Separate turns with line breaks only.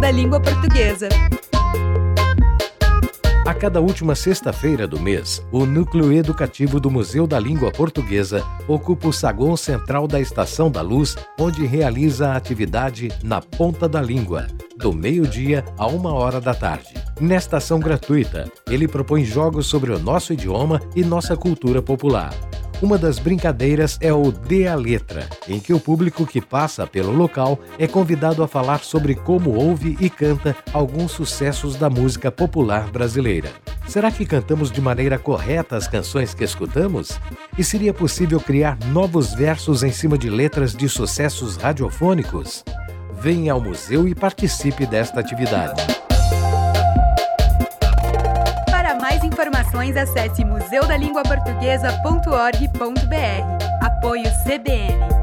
Da Língua Portuguesa.
A cada última sexta-feira do mês, o Núcleo Educativo do Museu da Língua Portuguesa ocupa o saguão central da Estação da Luz, onde realiza a atividade Na Ponta da Língua, do meio-dia a uma hora da tarde. Nesta ação gratuita, ele propõe jogos sobre o nosso idioma e nossa cultura popular. Uma das brincadeiras é o Dê a Letra, em que o público que passa pelo local é convidado a falar sobre como ouve e canta alguns sucessos da música popular brasileira. Será que cantamos de maneira correta as canções que escutamos? E seria possível criar novos versos em cima de letras de sucessos radiofônicos? Venha ao museu e participe desta atividade.
Informações, acesse museudalinguaportuguesa.org.br. Apoio CBN.